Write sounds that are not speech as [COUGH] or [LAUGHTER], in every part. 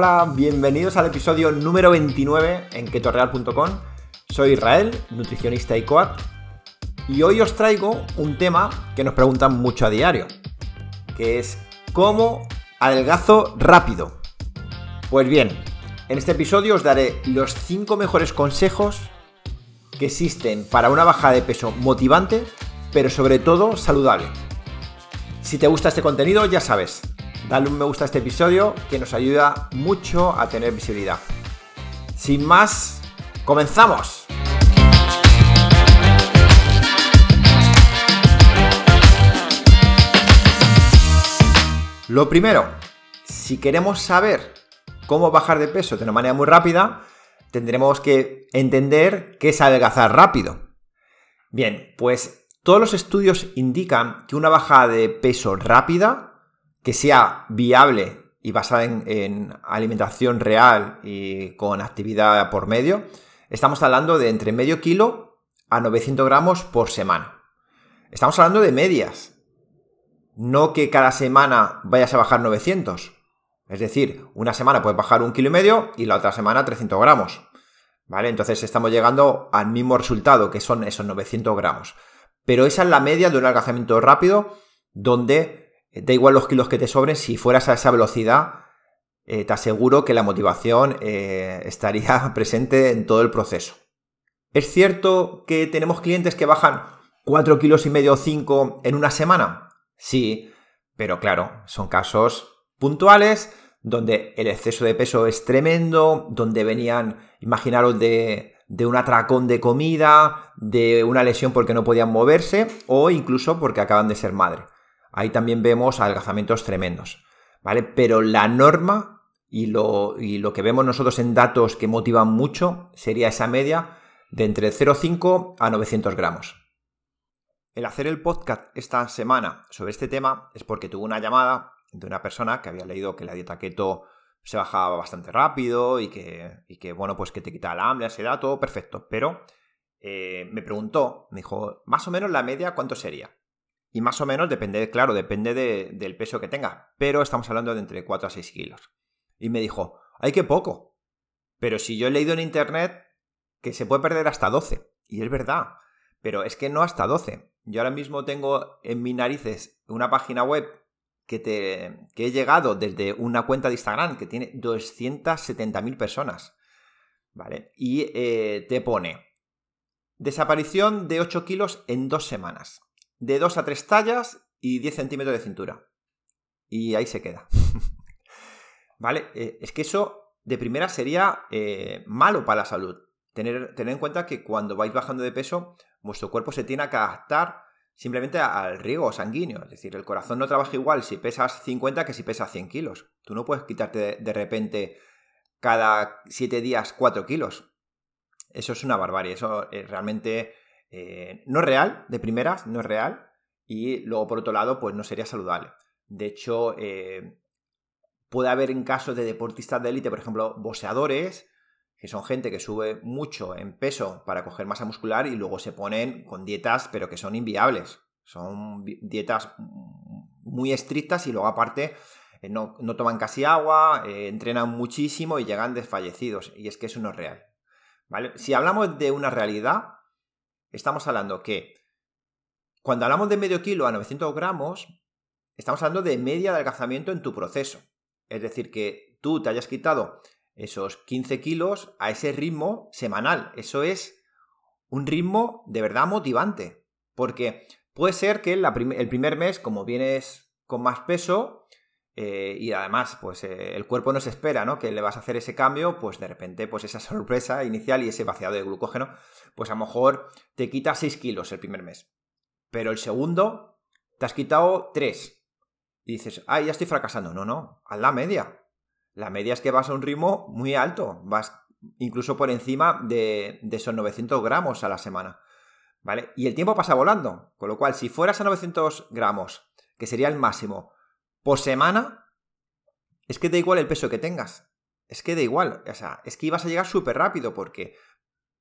Hola, bienvenidos al episodio número 29 en ketoreal.com. Soy Israel, nutricionista y coach, y hoy os traigo un tema que nos preguntan mucho a diario, que es ¿cómo adelgazo rápido? Pues bien, en este episodio os daré los 5 mejores consejos que existen para una bajada de peso motivante, pero sobre todo saludable. Si te gusta este contenido, ya sabes, dale un me gusta a este episodio que nos ayuda mucho a tener visibilidad. Sin más, comenzamos. Lo primero, si queremos saber cómo bajar de peso de una manera muy rápida, tendremos que entender qué es adelgazar rápido. Bien, pues todos los estudios indican que una bajada de peso rápida que sea viable y basada en, alimentación real y con actividad por medio, estamos hablando de entre medio kilo a 900 gramos por semana. Estamos hablando de medias, no que cada semana vayas a bajar 900. Es decir, una semana puedes bajar un kilo y medio y la otra semana 300 gramos. ¿Vale? Entonces estamos llegando al mismo resultado, que son esos 900 gramos. Pero esa es la media de un alcanzamiento rápido donde da igual los kilos que te sobren, si fueras a esa velocidad, eh, te aseguro que la motivación eh, estaría [LAUGHS] presente en todo el proceso. ¿Es cierto que tenemos clientes que bajan 4 kilos y medio o 5 en una semana? Sí, pero claro, son casos puntuales donde el exceso de peso es tremendo, donde venían, imaginaros, de, de un atracón de comida, de una lesión porque no podían moverse o incluso porque acaban de ser madre. Ahí también vemos adelgazamientos tremendos, ¿vale? Pero la norma y lo, y lo que vemos nosotros en datos que motivan mucho sería esa media de entre 0,5 a 900 gramos. El hacer el podcast esta semana sobre este tema es porque tuve una llamada de una persona que había leído que la dieta keto se bajaba bastante rápido y que, que bueno, pues que te quita el hambre, ese dato, perfecto. Pero eh, me preguntó, me dijo, más o menos la media, ¿cuánto sería? Y más o menos depende, claro, depende del peso que tenga. Pero estamos hablando de entre 4 a 6 kilos. Y me dijo, ¡ay, qué poco! Pero si yo he leído en internet que se puede perder hasta 12. Y es verdad. Pero es que no hasta 12. Yo ahora mismo tengo en mis narices una página web que, te, que he llegado desde una cuenta de Instagram que tiene 270.000 personas. ¿Vale? Y eh, te pone desaparición de 8 kilos en dos semanas de 2 a 3 tallas y 10 centímetros de cintura. Y ahí se queda. [LAUGHS] ¿Vale? Eh, es que eso de primera sería eh, malo para la salud. Tener, tener, en cuenta que cuando vais bajando de peso, vuestro cuerpo se tiene que adaptar simplemente al riego sanguíneo. Es decir, el corazón no trabaja igual si pesas 50 que si pesas 100 kilos. Tú no puedes quitarte de, repente cada 7 días 4 kilos. Eso es una barbarie. Eso es realmente eh, no es real, de primeras, no es real, y luego por otro lado, pues no sería saludable. De hecho, eh, puede haber en casos de deportistas de élite, por ejemplo, boxeadores, que son gente que sube mucho en peso para coger masa muscular y luego se ponen con dietas, pero que son inviables. Son dietas muy estrictas y luego aparte eh, no, toman casi agua, entrenan muchísimo y llegan desfallecidos. Y es que eso no es real. ¿Vale? Si hablamos de una realidad, estamos hablando que cuando hablamos de medio kilo a 900 gramos, estamos hablando de media de adelgazamiento en tu proceso. Es decir, que tú te hayas quitado esos 15 kilos a ese ritmo semanal. Eso es un ritmo de verdad motivante. Porque puede ser que el primer mes, como vienes con más peso, eh, y además, pues eh, el cuerpo no se espera, ¿no? Que le vas a hacer ese cambio, pues de repente, pues esa [LAUGHS] sorpresa inicial y ese vaciado de glucógeno, pues a lo mejor te quita 6 kilos el primer mes. Pero el segundo, te has quitado 3. Y dices, ay, ya estoy fracasando. No, no, haz la media. La media es que vas a un ritmo muy alto, vas incluso por encima de, de esos 900 gramos a la semana. ¿Vale? Y el tiempo pasa volando. Con lo cual, si fueras a 900 gramos, que sería el máximo, por semana, es que da igual el peso que tengas. Es que da igual. O sea, es que ibas a llegar súper rápido porque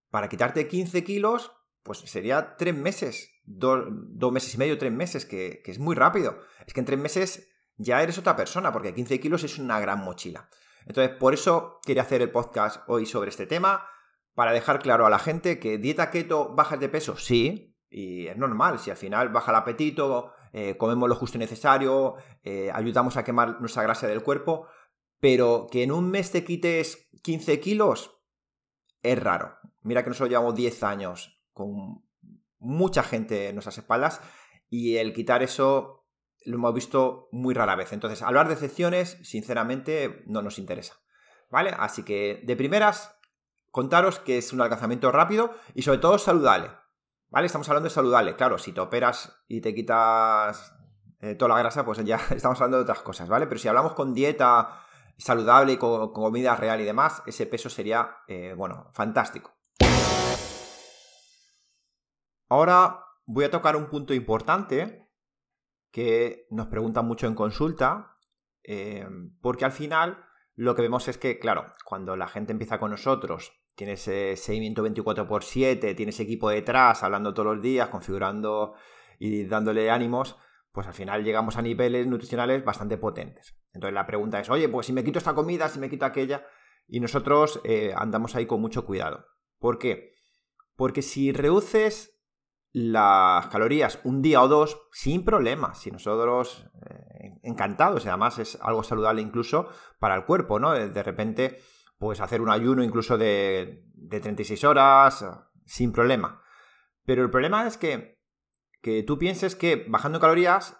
para quitarte 15 kilos, pues sería tres meses, dos, meses y medio, tres meses, que, que, es muy rápido. Es que en tres meses ya eres otra persona porque 15 kilos es una gran mochila. Entonces, por eso quería hacer el podcast hoy sobre este tema, para dejar claro a la gente que dieta keto, bajas de peso, sí, y es normal, si al final baja el apetito, eh, comemos lo justo y necesario, eh, ayudamos a quemar nuestra grasa del cuerpo, pero que en un mes te quites 15 kilos es raro. Mira que nosotros llevamos 10 años con mucha gente en nuestras espaldas y el quitar eso lo hemos visto muy rara vez. Entonces, hablar de excepciones, sinceramente, no nos interesa. ¿Vale? Así que, de primeras, contaros que es un alcanzamiento rápido y sobre todo saludable. ¿Vale? Estamos hablando de saludable. Claro, si te operas y te quitas eh, toda la grasa, pues ya [LAUGHS] estamos hablando de otras cosas, ¿vale? Pero si hablamos con dieta saludable y con, comida real y demás, ese peso sería, eh, bueno, fantástico. Ahora voy a tocar un punto importante que nos preguntan mucho en consulta, eh, porque al final lo que vemos es que, claro, cuando la gente empieza con nosotros, tienes seguimiento 24x7, tienes equipo detrás, hablando todos los días, configurando y dándole ánimos, pues al final llegamos a niveles nutricionales bastante potentes. Entonces la pregunta es, oye, pues si me quito esta comida, si me quito aquella, y nosotros eh, andamos ahí con mucho cuidado. ¿Por qué? Porque si reduces las calorías un día o dos sin problema. Si nosotros eh, encantados, y además es algo saludable incluso para el cuerpo, ¿no? De repente, pues hacer un ayuno incluso de, de 36 horas sin problema. Pero el problema es que, que tú pienses que bajando calorías,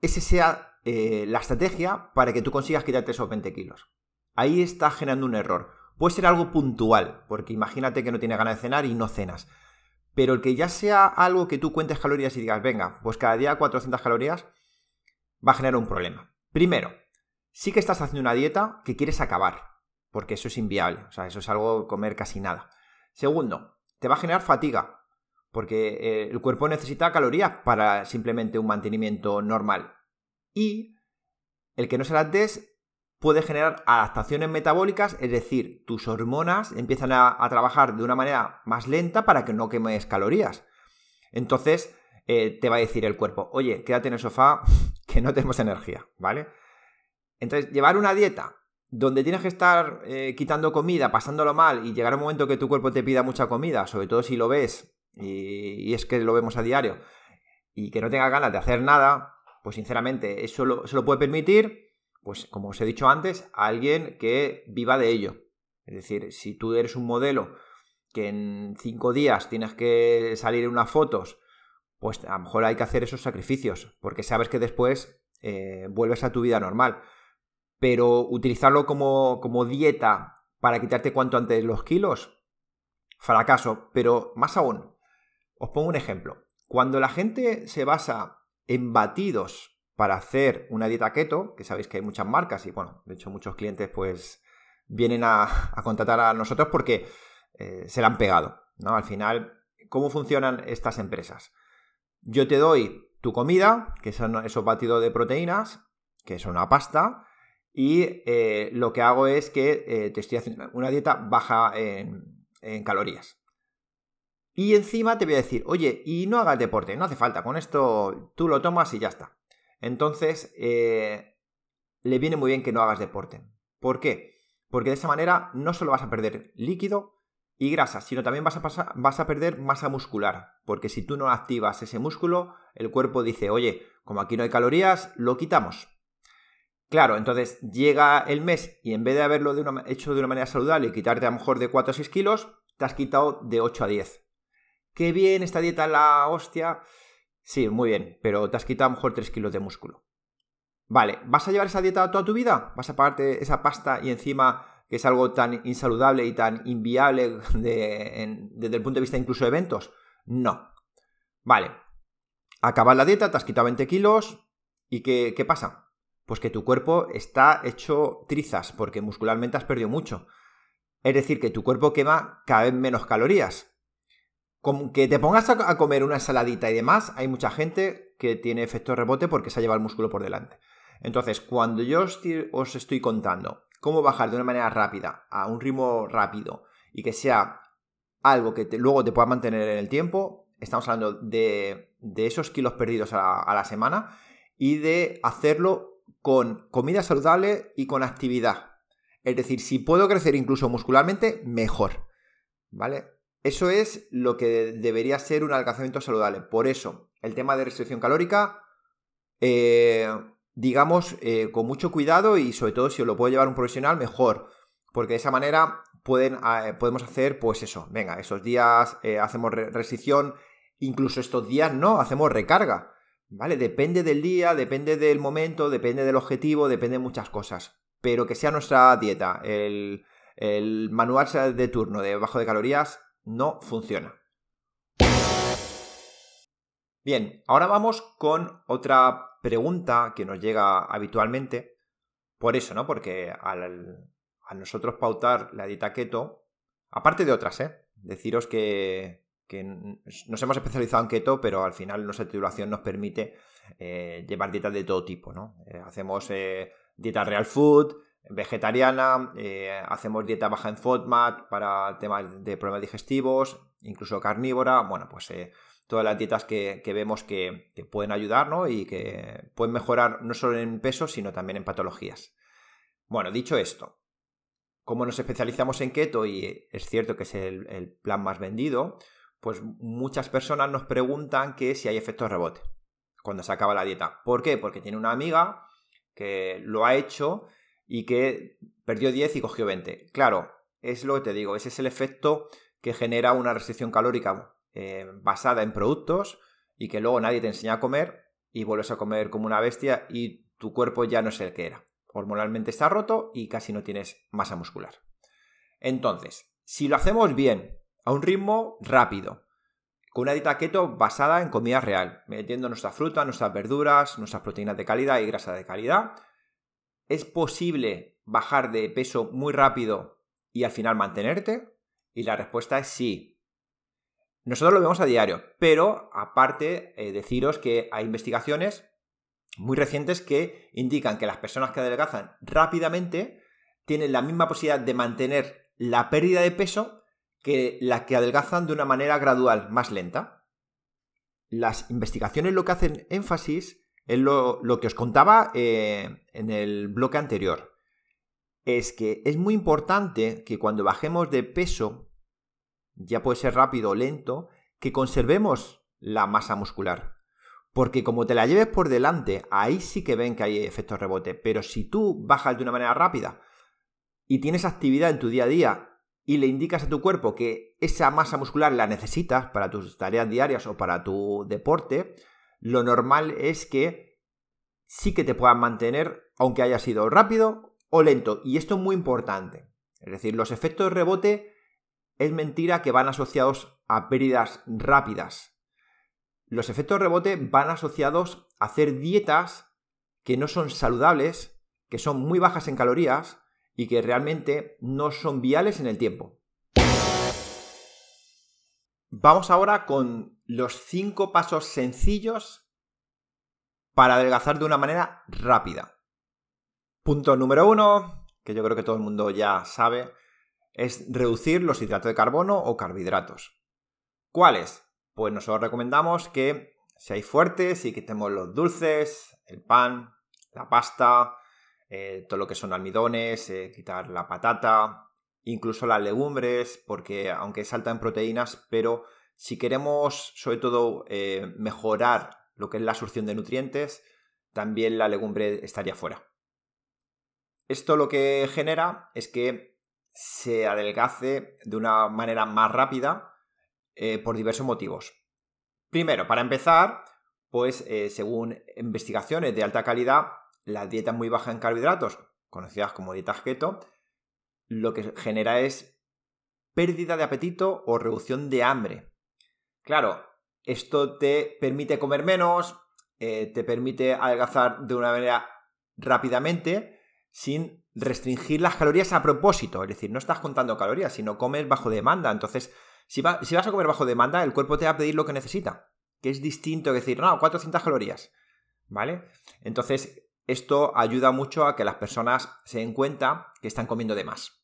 ese sea eh, la estrategia para que tú consigas quitarte esos 20 kilos. Ahí está generando un error. Puede ser algo puntual, porque imagínate que no tienes ganas de cenar y no cenas pero el que ya sea algo que tú cuentes calorías y digas, venga, pues cada día 400 calorías, va a generar un problema. Primero, sí que estás haciendo una dieta que quieres acabar, porque eso es inviable, o sea, eso es algo comer casi nada. Segundo, te va a generar fatiga, porque eh, el cuerpo necesita calorías para simplemente un mantenimiento normal. Y el que no se las des puede generar adaptaciones metabólicas, es decir, tus hormonas empiezan a, trabajar de una manera más lenta para que no quemes calorías. Entonces, eh, te va a decir el cuerpo, oye, quédate en el sofá, [LAUGHS] que no tenemos energía, ¿vale? Entonces, llevar una dieta donde tienes que estar eh, quitando comida, pasándolo mal y llegar un momento que tu cuerpo te pida mucha comida, sobre todo si lo ves, y, es que lo vemos a diario, y que no tenga ganas de hacer nada, pues sinceramente, eso se lo puede permitir pues como os he dicho antes, a alguien que viva de ello. Es decir, si tú eres un modelo que en cinco días tienes que salir en unas fotos, pues a lo mejor hay que hacer esos sacrificios, porque sabes que después eh, vuelves a tu vida normal. Pero utilizarlo como, como dieta para quitarte cuanto antes los kilos, fracaso. Pero más aún, os pongo un ejemplo. Cuando la gente se basa en batidos para hacer una dieta keto, que sabéis que hay muchas marcas y bueno, de hecho muchos clientes pues vienen a, contratar a nosotros porque eh, se la han pegado, ¿no? Al final, ¿cómo funcionan estas empresas? Yo te doy tu comida, que son esos batidos de proteínas, que son una pasta, y eh, lo que hago es que eh, te estoy haciendo una dieta baja en, calorías. Y encima te voy a decir, oye, y no hagas deporte, no hace falta, con esto tú lo tomas y ya está. Entonces, eh, le viene muy bien que no hagas deporte. ¿Por qué? Porque de esa manera no solo vas a perder líquido y grasa, sino también vas a, vas a perder masa muscular. Porque si tú no activas ese músculo, el cuerpo dice, oye, como aquí no hay calorías, lo quitamos. Claro, entonces llega el mes y en vez de haberlo hecho de una manera saludable y quitarte a lo mejor de 4 a 6 kilos, te has quitado de 8 a 10. Qué bien esta dieta la hostia. Sí, muy bien, pero te has quitado a lo mejor 3 kilos de músculo. Vale, ¿vas a llevar esa dieta toda tu vida? ¿Vas a pagarte esa pasta y encima que es algo tan insaludable y tan inviable [LAUGHS] desde el punto de vista incluso de eventos? No. Vale, acabas la dieta, te has quitado 20 kilos y ¿qué, qué pasa? Pues que tu cuerpo está hecho trizas porque muscularmente has perdido mucho. Es decir, que tu cuerpo quema cada vez menos calorías que te pongas a, comer una ensaladita y demás, hay mucha gente que tiene efecto rebote porque se ha llevado el músculo por delante. Entonces, cuando yo os estoy contando cómo bajar de una manera rápida a un ritmo rápido y que sea algo que luego te pueda mantener en el tiempo, estamos hablando de, esos kilos perdidos a la semana y de hacerlo con comida saludable y con actividad. Es decir, si puedo crecer incluso muscularmente, mejor. ¿Vale? Eso es lo que debería ser un alcanzamiento saludable. Por eso, el tema de restricción calórica, eh, digamos, eh, con mucho cuidado y sobre todo si lo puede llevar un profesional, mejor. Porque de esa manera pueden, eh, podemos hacer, pues eso, venga, esos días hacemos restricción, incluso estos días no, hacemos recarga. ¿Vale? Depende del día, depende del momento, depende del objetivo, depende de muchas cosas. Pero que sea nuestra dieta, el, el manual de turno de bajo de calorías, no funciona. Bien, ahora vamos con otra pregunta que nos llega habitualmente. Por eso, ¿no? Porque al, a nosotros pautar la dieta keto, aparte de otras, ¿eh? Deciros que, nos hemos especializado en keto, pero al final nuestra titulación nos permite eh, llevar dietas de todo tipo, ¿no? Eh, hacemos eh, dieta real food, vegetariana, hacemos dieta baja en FODMAP para temas de problemas digestivos, incluso carnívora, bueno, pues todas las dietas que, vemos que, pueden ayudar y que pueden mejorar no solo en peso, sino también en patologías. Bueno, dicho esto, como nos especializamos en keto y es cierto que es el plan más vendido, pues muchas personas nos preguntan que si hay efectos rebote cuando se acaba la dieta. ¿Por qué? Porque tiene una amiga que lo ha hecho y que perdió 10 y cogió 20. Claro, es lo que te digo, ese es el efecto que genera una restricción calórica eh, basada en productos y que luego nadie te enseña a comer y vuelves a comer como una bestia y tu cuerpo ya no es el que era. Hormonalmente está roto y casi no tienes masa muscular. Entonces, si lo hacemos bien, a un ritmo rápido, con una dieta keto basada en comida real, metiendo nuestra fruta, nuestras verduras, nuestras proteínas de calidad y grasa de calidad, ¿Es posible bajar de peso muy rápido y al final mantenerte? Y la respuesta es sí. Nosotros lo vemos a diario, pero aparte eh, deciros que hay investigaciones muy recientes que indican que las personas que adelgazan rápidamente tienen la misma posibilidad de mantener la pérdida de peso que las que adelgazan de una manera gradual, más lenta. Las investigaciones lo que hacen énfasis es lo, que os contaba eh, en el bloque anterior. Es que es muy importante que cuando bajemos de peso, ya puede ser rápido o lento, que conservemos la masa muscular. Porque como te la lleves por delante, ahí sí que ven que hay efectos rebote. Pero si tú bajas de una manera rápida y tienes actividad en tu día a día y le indicas a tu cuerpo que esa masa muscular la necesitas para tus tareas diarias o para tu deporte, lo normal es que sí que te puedan mantener, aunque haya sido rápido o lento. Y esto es muy importante. Es decir, los efectos de rebote es mentira que van asociados a pérdidas rápidas. Los efectos de rebote van asociados a hacer dietas que no son saludables, que son muy bajas en calorías y que realmente no son viales en el tiempo. Vamos ahora con los cinco pasos sencillos para adelgazar de una manera rápida. Punto número uno, que yo creo que todo el mundo ya sabe, es reducir los hidratos de carbono o carbohidratos. ¿Cuáles? Pues nosotros recomendamos que seáis fuertes y quitemos los dulces, el pan, la pasta, eh, todo lo que son almidones, eh, quitar la patata, incluso las legumbres, porque aunque es alta en proteínas, pero si queremos sobre todo eh, mejorar lo que es la absorción de nutrientes, también la legumbre estaría fuera. Esto lo que genera es que se adelgace de una manera más rápida por diversos motivos. Primero, para empezar, pues según investigaciones de alta calidad, la dieta muy baja en carbohidratos, conocidas como dietas keto, lo que genera es pérdida de apetito o reducción de hambre. Claro, esto te permite comer menos, eh, te permite adelgazar de una manera rápidamente sin restringir las calorías a propósito. Es decir, no estás contando calorías, sino comes bajo demanda. Entonces, si, si vas a comer bajo demanda, el cuerpo te va a pedir lo que necesita, que es distinto que decir, no, 400 calorías. ¿Vale? Entonces, esto ayuda mucho a que las personas se den cuenta que están comiendo de más.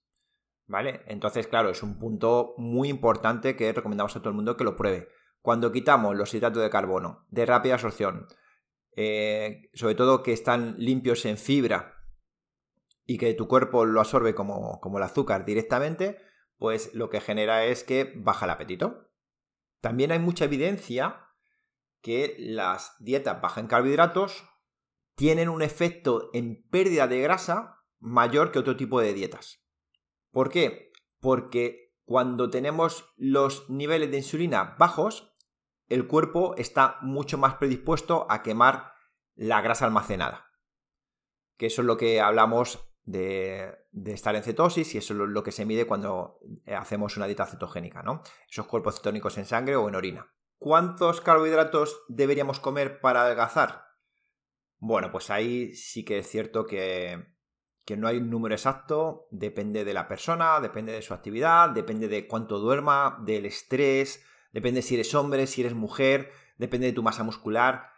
¿Vale? Entonces, claro, es un punto muy importante que recomendamos a todo el mundo que lo pruebe. Cuando quitamos los hidratos de carbono de rápida absorción, eh, sobre todo que están limpios en fibra y que tu cuerpo lo absorbe como, como el azúcar directamente, pues lo que genera es que baja el apetito. También hay mucha evidencia que las dietas bajas en carbohidratos tienen un efecto en pérdida de grasa mayor que otro tipo de dietas. ¿Por qué? Porque cuando tenemos los niveles de insulina bajos, el cuerpo está mucho más predispuesto a quemar la grasa almacenada. Que eso es lo que hablamos de, estar en cetosis y eso es lo que se mide cuando hacemos una dieta cetogénica, ¿no? Esos cuerpos cetónicos en sangre o en orina. ¿Cuántos carbohidratos deberíamos comer para adelgazar? Bueno, pues ahí sí que es cierto que, que no hay un número exacto, depende de la persona, depende de su actividad, depende de cuánto duerma, del estrés, depende si eres hombre, si eres mujer, depende de tu masa muscular.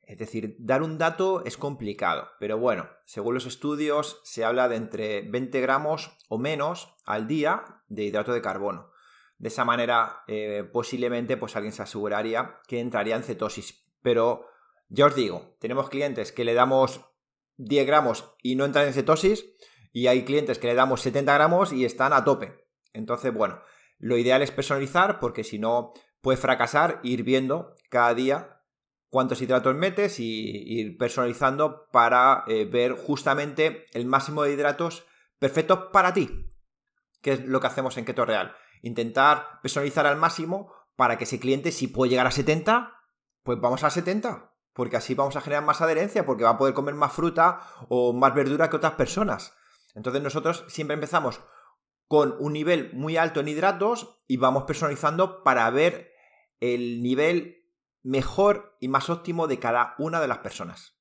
Es decir, dar un dato es complicado, pero bueno, según los estudios se habla de entre 20 gramos o menos al día de hidrato de carbono. De esa manera, eh, posiblemente, pues alguien se aseguraría que entraría en cetosis. Pero ya os digo, tenemos clientes que le damos 10 gramos y no entran en cetosis, y hay clientes que le damos 70 gramos y están a tope. Entonces, bueno, lo ideal es personalizar porque si no, puede fracasar ir viendo cada día cuántos hidratos metes y ir personalizando para eh, ver justamente el máximo de hidratos perfectos para ti, que es lo que hacemos en Keto Real. Intentar personalizar al máximo para que ese cliente, si puede llegar a 70, pues vamos a 70, porque así vamos a generar más adherencia, porque va a poder comer más fruta o más verdura que otras personas. Entonces nosotros siempre empezamos con un nivel muy alto en hidratos y vamos personalizando para ver el nivel mejor y más óptimo de cada una de las personas.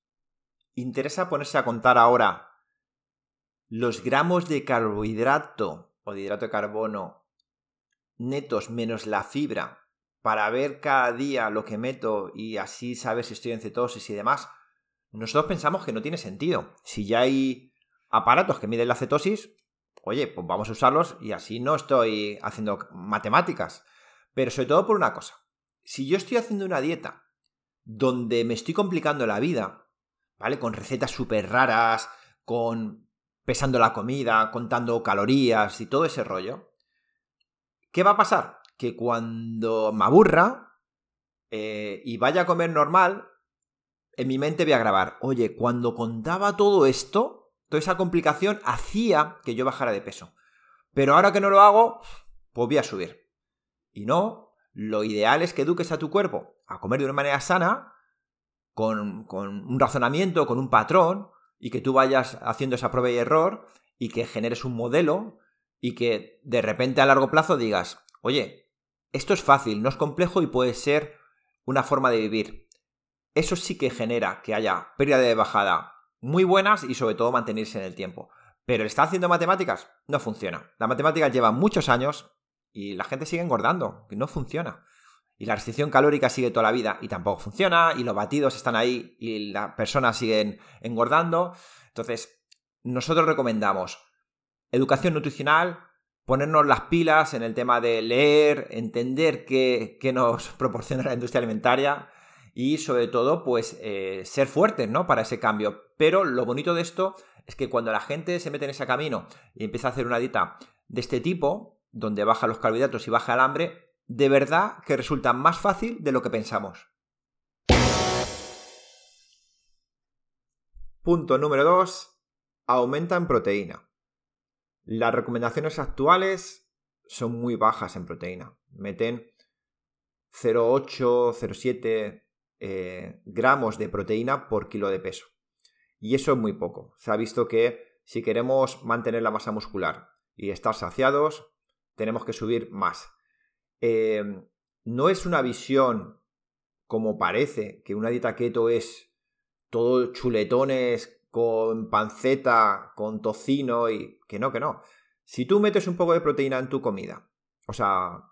Interesa ponerse a contar ahora los gramos de carbohidrato o de hidrato de carbono netos menos la fibra para ver cada día lo que meto y así saber si estoy en cetosis y demás. Nosotros pensamos que no tiene sentido. Si ya hay aparatos que miden la cetosis, oye, pues vamos a usarlos y así no estoy haciendo matemáticas. Pero sobre todo por una cosa si yo estoy haciendo una dieta donde me estoy complicando la vida, ¿vale? Con recetas súper raras, con pesando la comida, contando calorías y todo ese rollo, ¿qué va a pasar? Que cuando me aburra eh, y vaya a comer normal, en mi mente voy a grabar, oye, cuando contaba todo esto, toda esa complicación hacía que yo bajara de peso. Pero ahora que no lo hago, pues voy a subir. Y no, lo ideal es que eduques a tu cuerpo a comer de una manera sana, con, un razonamiento, con un patrón, y que tú vayas haciendo esa prueba y error, y que generes un modelo, y que de repente a largo plazo digas, oye, esto es fácil, no es complejo y puede ser una forma de vivir. Eso sí que genera que haya pérdida de bajada muy buenas y sobre todo mantenerse en el tiempo. Pero el estar haciendo matemáticas no funciona. La matemática lleva muchos años y la gente sigue engordando, que no funciona. Y la restricción calórica sigue toda la vida y tampoco funciona, y los batidos están ahí y las personas siguen engordando. Entonces, nosotros recomendamos educación nutricional, ponernos las pilas en el tema de leer, entender qué, nos [LAUGHS] proporciona la industria alimentaria y sobre todo, pues, eh, ser fuertes, ¿no? Para ese cambio. Pero lo bonito de esto es que cuando la gente se mete en ese camino y empieza a hacer una dieta de este tipo, donde baja los carbohidratos y baja el hambre, de verdad que resulta más fácil de lo que pensamos. Punto número 2. Aumenta en proteína. Las recomendaciones actuales son muy bajas en proteína. Meten 0,8, 0,7 eh, gramos de proteína por kilo de peso. Y eso es muy poco. Se ha visto que si queremos mantener la masa muscular y estar saciados, tenemos que subir más. Eh, no es una visión como parece, que una dieta keto es todo chuletones con panceta, con tocino y que no, que no. Si tú metes un poco de proteína en tu comida, o sea,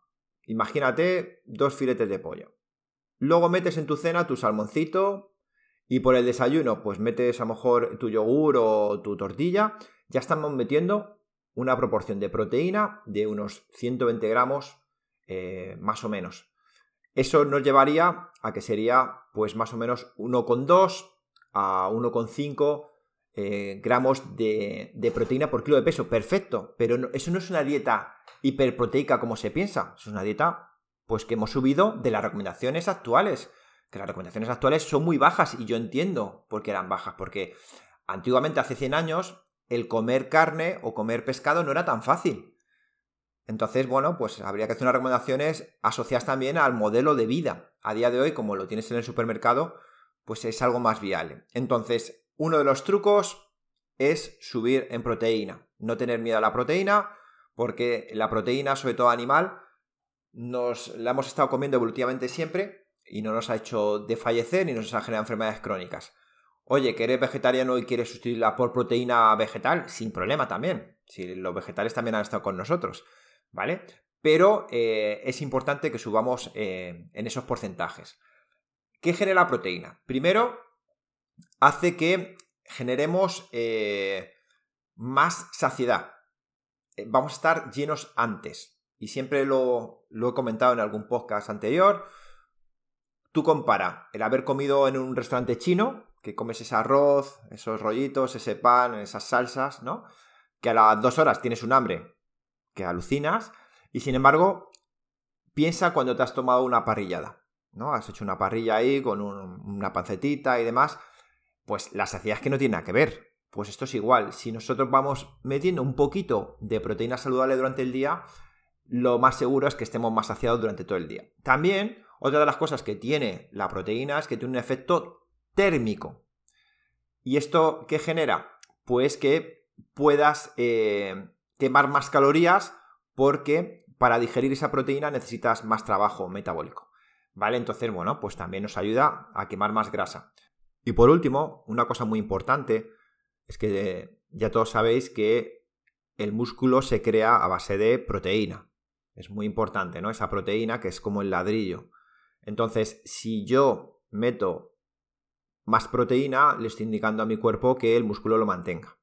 imagínate dos filetes de pollo. Luego metes en tu cena tu salmoncito y por el desayuno pues metes a lo mejor tu yogur o tu tortilla, ya estamos metiendo una proporción de proteína de unos 120 gramos eh, más o menos. Eso nos llevaría a que sería pues más o menos 1,2 a 1,5 eh, gramos de, proteína por kilo de peso. Perfecto, pero eso no es una dieta hiperproteica como se piensa. Es una dieta pues que hemos subido de las recomendaciones actuales. Que las recomendaciones actuales son muy bajas y yo entiendo por qué eran bajas. Porque antiguamente, hace 100 años, el comer carne o comer pescado no era tan fácil. Entonces, bueno, pues habría que hacer unas recomendaciones asociadas también al modelo de vida. A día de hoy, como lo tienes en el supermercado, pues es algo más viable. Entonces, uno de los trucos es subir en proteína. No tener miedo a la proteína, porque la proteína, sobre todo animal, nos la hemos estado comiendo evolutivamente siempre y no nos ha hecho desfallecer ni nos ha generado enfermedades crónicas. Oye, que eres vegetariano y quieres sustituirla por proteína vegetal, sin problema también. Si los vegetales también han estado con nosotros. ¿vale? Pero eh, es importante que subamos eh, en esos porcentajes. ¿Qué genera proteína? Primero, hace que generemos eh, más saciedad. Vamos a estar llenos antes. Y siempre lo, lo he comentado en algún podcast anterior. Tú compara el haber comido en un restaurante chino, que comes ese arroz, esos rollitos, ese pan, esas salsas, ¿no? Que a las dos horas tienes un hambre que alucinas. Y sin embargo, piensa cuando te has tomado una parrillada, ¿no? Has hecho una parrilla ahí con una pancetita y demás. Pues la saciedad es que no tiene nada que ver. Pues esto es igual. Si nosotros vamos metiendo un poquito de proteína saludable durante el día, lo más seguro es que estemos más saciados durante todo el día. También, otra de las cosas que tiene la proteína es que tiene un efecto térmico. ¿Y esto qué genera? Pues que puedas eh, quemar más calorías porque para digerir esa proteína necesitas más trabajo metabólico. ¿Vale? Entonces, bueno, pues también nos ayuda a quemar más grasa. Y por último, una cosa muy importante es que ya todos sabéis que el músculo se crea a base de proteína. Es muy importante, ¿no? Esa proteína que es como el ladrillo. Entonces, si yo meto más proteína, le estoy indicando a mi cuerpo que el músculo lo mantenga.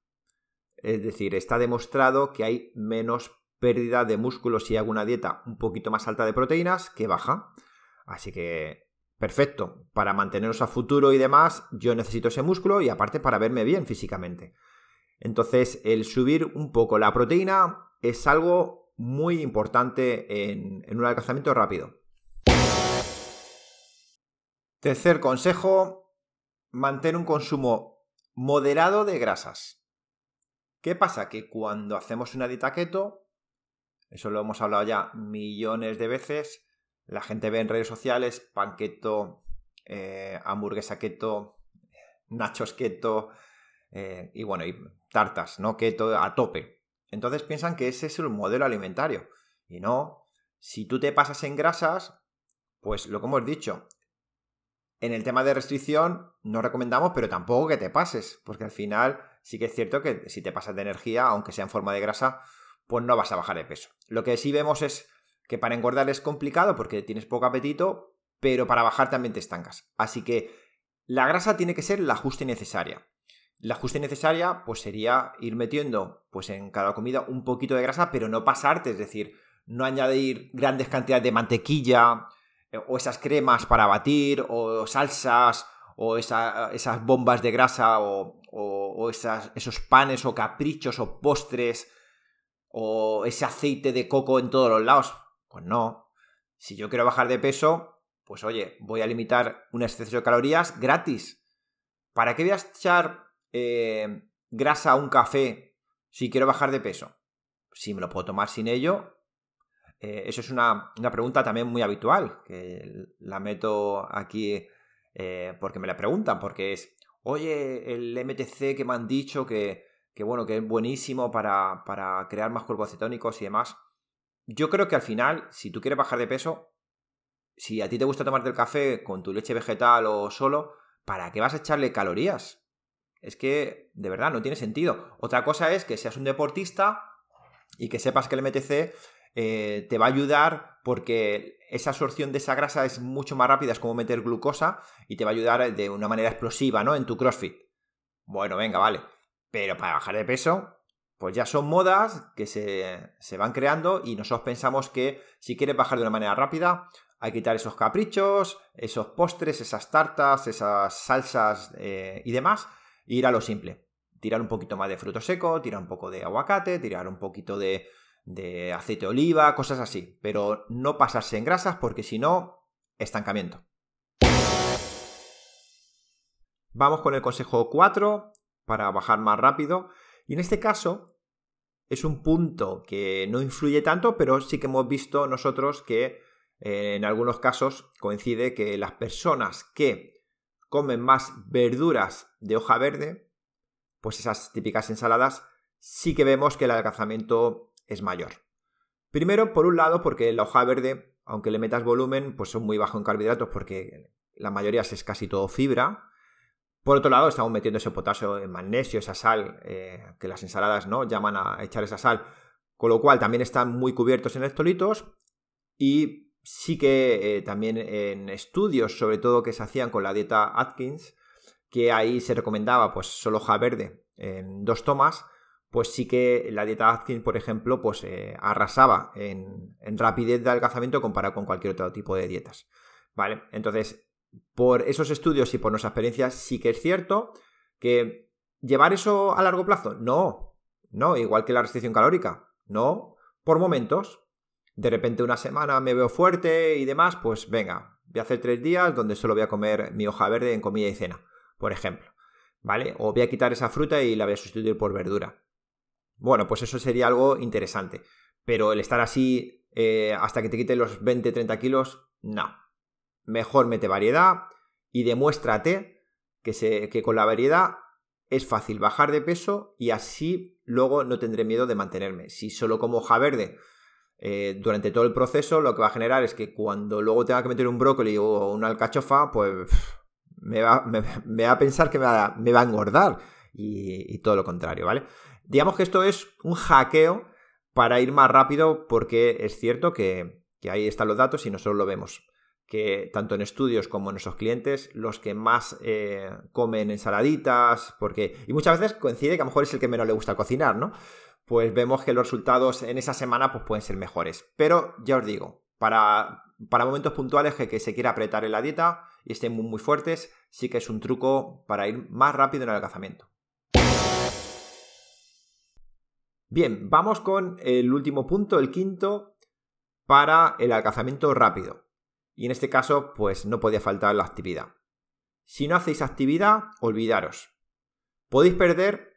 Es decir, está demostrado que hay menos pérdida de músculo si hago una dieta un poquito más alta de proteínas que baja. Así que, perfecto. Para mantenernos a futuro y demás, yo necesito ese músculo y aparte para verme bien físicamente. Entonces, el subir un poco la proteína es algo muy importante en, en un alcanzamiento rápido. Tercer consejo, mantén un consumo moderado de grasas. ¿Qué pasa? Que cuando hacemos una dieta keto, eso lo hemos hablado ya millones de veces, la gente ve en redes sociales pan keto, eh, hamburguesa keto, nachos keto, eh, y bueno, y tartas, ¿no? Keto a tope. Entonces piensan que ese es el modelo alimentario. Y no, si tú te pasas en grasas, pues lo que hemos dicho, en el tema de restricción no recomendamos, pero tampoco que te pases, porque al final sí que es cierto que si te pasas de energía, aunque sea en forma de grasa, pues no vas a bajar de peso. Lo que sí vemos es que para engordar es complicado porque tienes poco apetito, pero para bajar también te estancas. Así que la grasa tiene que ser la ajuste necesaria. La ajuste necesaria pues sería ir metiendo pues en cada comida un poquito de grasa, pero no pasarte, es decir, no añadir grandes cantidades de mantequilla eh, o esas cremas para batir o salsas o esas bombas de grasa o, o, esos panes o caprichos o postres o ese aceite de coco en todos los lados. Pues no. Si yo quiero bajar de peso, pues oye, voy a limitar un exceso de calorías gratis. ¿Para qué voy a echar eh, grasa a un café si quiero bajar de peso? Si me lo puedo tomar sin ello. Eh, eso es una, una, pregunta también muy habitual, que la meto aquí eh, porque me la preguntan, porque es, oye, el MTC que me han dicho que, que bueno, que es buenísimo para, para crear más cuerpos cetónicos y demás. Yo creo que al final, si tú quieres bajar de peso, si a ti te gusta tomarte el café con tu leche vegetal o solo, ¿para qué vas a echarle calorías? Es que, de verdad, no tiene sentido. Otra cosa es que seas un deportista y que sepas que el MTC eh, te va a ayudar porque esa absorción de esa grasa es mucho más rápida, es como meter glucosa y te va a ayudar de una manera explosiva, ¿no? En tu CrossFit. Bueno, venga, vale. Pero para bajar de peso, pues ya son modas que se, van creando y nosotros pensamos que si quieres bajar de una manera rápida, hay que quitar esos caprichos, esos postres, esas tartas, esas salsas eh, y demás, e ir a lo simple. tirar un poquito más de fruto seco, tirar un poco de aguacate, tirar un poquito de, de aceite de oliva, cosas así. Pero no pasarse en grasas porque si no, estancamiento. Vamos con el consejo 4 para bajar más rápido. Y en este caso es un punto que no influye tanto, pero sí que hemos visto nosotros que eh, en algunos casos coincide que las personas que comen más verduras de hoja verde, pues esas típicas ensaladas, sí que vemos que el adelgazamiento es mayor. Primero, por un lado, porque la hoja verde, aunque le metas volumen, pues son muy bajos en carbohidratos porque la mayoría es casi todo fibra. Por otro lado, estamos metiendo ese potasio, en magnesio, esa sal, eh, que las ensaladas no llaman a echar esa sal, con lo cual también están muy cubiertos en electrolitos y sí que eh, también en estudios, sobre todo que se hacían con la dieta Atkins, que ahí se recomendaba pues solo hoja verde en dos tomas, pues sí que la dieta Atkins, por ejemplo, pues eh, arrasaba en, rapidez de adelgazamiento comparado con cualquier otro tipo de dietas. ¿Vale? Entonces, por esos estudios y por nuestra experiencia, sí que es cierto que llevar eso a largo plazo, no, no, igual que la restricción calórica, no, por momentos, de repente una semana me veo fuerte y demás, pues venga, voy a hacer tres días donde solo voy a comer mi hoja verde en comida y cena, por ejemplo. ¿Vale? O voy a quitar esa fruta y la voy a sustituir por verdura. Bueno, pues eso sería algo interesante. Pero el estar así eh, hasta que te quite los 20-30 kilos, no. Mejor mete variedad y demuéstrate que, que con la variedad es fácil bajar de peso y así luego no tendré miedo de mantenerme. Si solo como hoja verde eh, durante todo el proceso lo que va a generar es que cuando luego tenga que meter un brócoli o una alcachofa, pues me va, a pensar que me va, a engordar y, todo lo contrario, ¿vale? Digamos que esto es un hackeo para ir más rápido porque es cierto que, ahí están los datos y nosotros lo vemos que tanto en estudios como en nuestros clientes, los que más eh, comen ensaladitas, porque. Y muchas veces coincide que a lo mejor es el que menos le gusta cocinar, ¿no? pues vemos que los resultados en esa semana pues pueden ser mejores. Pero ya os digo, para, para momentos puntuales que, se quiera apretar en la dieta y estén muy, muy fuertes, sí que es un truco para ir más rápido en el alcanzamiento. Bien, vamos con el último punto, el quinto, para el alcanzamiento rápido. Y en este caso, pues no podía faltar la actividad. Si no hacéis actividad, olvidaros. Podéis perder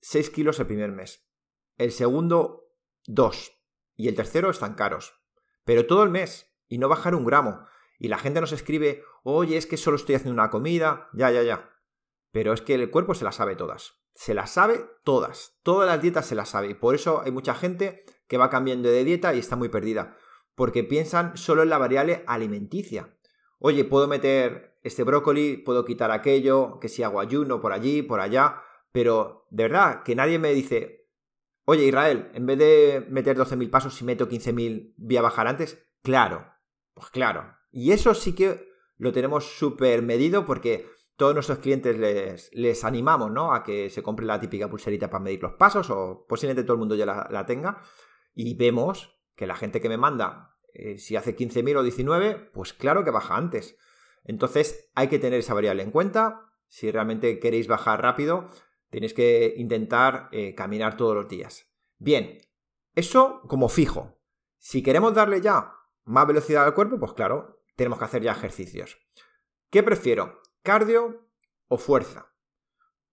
6 kilos el primer mes el segundo 2 y el tercero están caros. Pero todo el mes y no bajar un gramo. Y la gente nos escribe, oye, es que solo estoy haciendo una comida, ya, ya, ya. Pero es que el cuerpo se las sabe todas. Se las sabe todas. Todas las dietas se las sabe. Y por eso hay mucha gente que va cambiando de dieta y está muy perdida. Porque piensan solo en la variable alimenticia. Oye, puedo meter este brócoli, puedo quitar aquello, que si hago ayuno por allí, por allá. Pero de verdad, que nadie me dice, Oye, Israel, en vez de meter 12.000 pasos, si meto 15.000, ¿voy a bajar antes? Claro, pues claro. Y eso sí que lo tenemos súper medido porque todos nuestros clientes les, les, animamos, ¿no? A que se compre la típica pulserita para medir los pasos o posiblemente todo el mundo ya la, tenga. Y vemos que la gente que me manda, eh, si hace 15.000 o 19, pues claro que baja antes. Entonces hay que tener esa variable en cuenta. Si realmente queréis bajar rápido, Tienes que intentar eh, caminar todos los días. Bien, eso como fijo. Si queremos darle ya más velocidad al cuerpo, pues claro, tenemos que hacer ya ejercicios. ¿Qué prefiero? ¿Cardio o fuerza?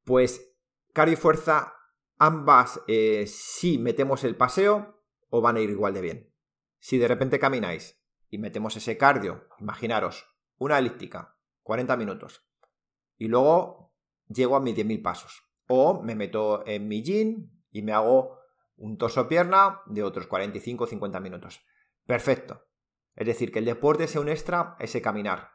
Pues cardio y fuerza, ambas, eh, si metemos el paseo, o van a ir igual de bien. Si de repente camináis y metemos ese cardio, imaginaros, una elíptica, 40 minutos, y luego llego a mis 10.000 pasos. O me meto en mi gym y me hago un torso-pierna de otros 45 o 50 minutos. Perfecto. Es decir, que el deporte sea un extra, ese caminar.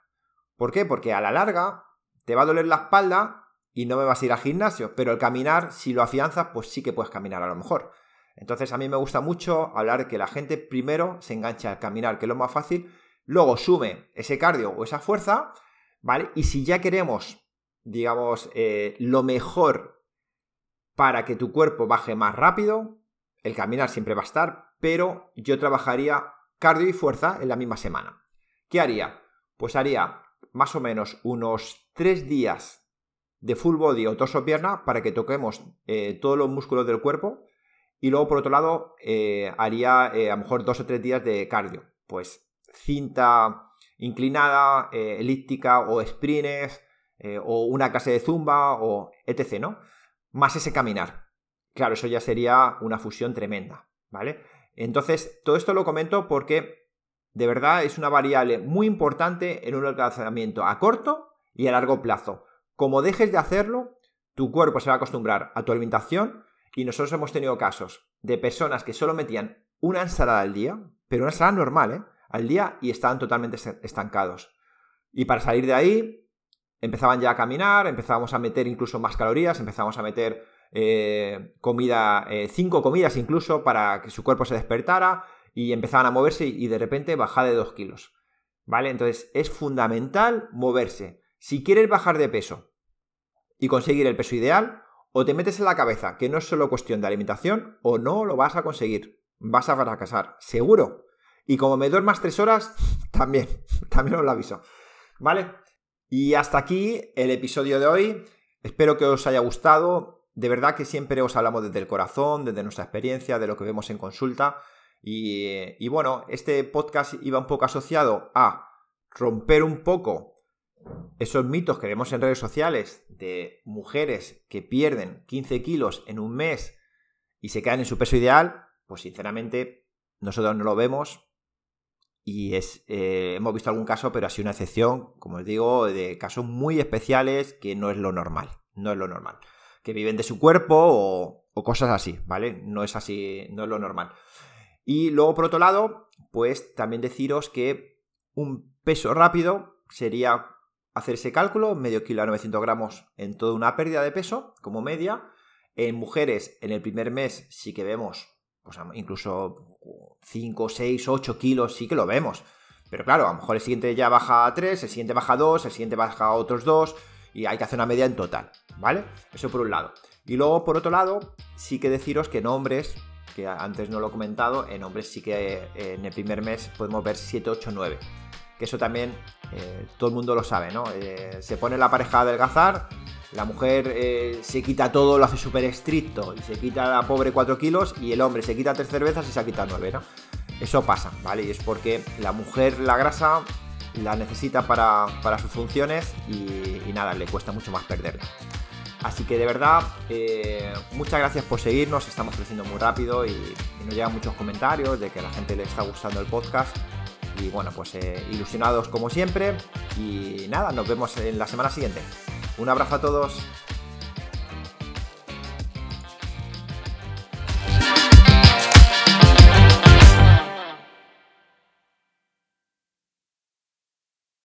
¿Por qué? Porque a la larga te va a doler la espalda y no me vas a ir al gimnasio, pero el caminar, si lo afianzas, pues sí que puedes caminar a lo mejor. Entonces a mí me gusta mucho hablar que la gente primero se engancha al caminar, que es lo más fácil, luego sume ese cardio o esa fuerza, ¿vale? Y si ya queremos, digamos, eh, lo mejor para que tu cuerpo baje más rápido, el caminar siempre va a estar, pero yo trabajaría cardio y fuerza en la misma semana. ¿Qué haría? Pues haría más o menos unos tres días de full body o torso pierna para que toquemos eh, todos los músculos del cuerpo y luego por otro lado eh, haría a lo mejor dos o tres días de cardio, pues cinta inclinada, elíptica o sprints o una clase de zumba o etc, ¿no? Más ese caminar. Claro, eso ya sería una fusión tremenda, ¿vale? Entonces, todo esto lo comento porque de verdad es una variable muy importante en un alcanzamiento a corto y a largo plazo. Como dejes de hacerlo, tu cuerpo se va a acostumbrar a tu alimentación y nosotros hemos tenido casos de personas que solo metían una ensalada al día, pero una ensalada normal, ¿eh? Al día y estaban totalmente estancados. Y para salir de ahí, empezaban ya a caminar, empezábamos a meter incluso más calorías, empezamos a meter eh, comida, eh, cinco comidas incluso para que su cuerpo se despertara y empezaban a moverse y de repente baja de 2 kilos. ¿Vale? Entonces es fundamental moverse. Si quieres bajar de peso y conseguir el peso ideal, o te metes en la cabeza que no es solo cuestión de alimentación, o no lo vas a conseguir. Vas a fracasar, seguro. Y como me duermas tres horas, [LAUGHS] también, [LAUGHS] también os lo aviso. ¿Vale? Y hasta aquí el episodio de hoy. Espero que os haya gustado. De verdad que siempre os hablamos desde el corazón, desde nuestra experiencia, de lo que vemos en consulta. Y, bueno, este podcast iba un poco asociado a romper un poco esos mitos que vemos en redes sociales de mujeres que pierden 15 kilos en un mes y se quedan en su peso ideal, pues sinceramente nosotros no lo vemos y es, eh, hemos visto algún caso, pero ha sido una excepción, como os digo, de casos muy especiales que no es lo normal, no es lo normal que viven de su cuerpo o, cosas así, ¿vale? No es así, no es lo normal. Y luego, por otro lado, pues también deciros que un peso rápido sería hacer ese cálculo, medio kilo a 900 gramos en toda una pérdida de peso como media. En mujeres, en el primer mes sí que vemos, pues incluso 5, 6, 8 kilos, sí que lo vemos. Pero claro, a lo mejor el siguiente ya baja a 3, el siguiente baja a 2, el siguiente baja a otros 2 y hay que hacer una media en total, ¿vale? Eso por un lado. Y luego, por otro lado, sí que deciros que en hombres, que antes no lo he comentado, en hombres sí que eh, en el primer mes podemos ver 7, 8, 9. Que eso también eh, todo el mundo lo sabe, ¿no? Eh, se pone la pareja a adelgazar, la mujer se quita todo, lo hace súper estricto y se quita la pobre 4 kilos y el hombre se quita 3 cervezas y se quita 9, ¿no? Eso pasa, ¿vale? Y es porque la mujer, la grasa, la necesita para, sus funciones y, nada, le cuesta mucho más perderla. Así que de verdad, eh, muchas gracias por seguirnos, estamos creciendo muy rápido y, nos llegan muchos comentarios de que a la gente le está gustando el podcast. Y bueno, pues eh, ilusionados como siempre. Y nada, nos vemos en la semana siguiente. Un abrazo a todos.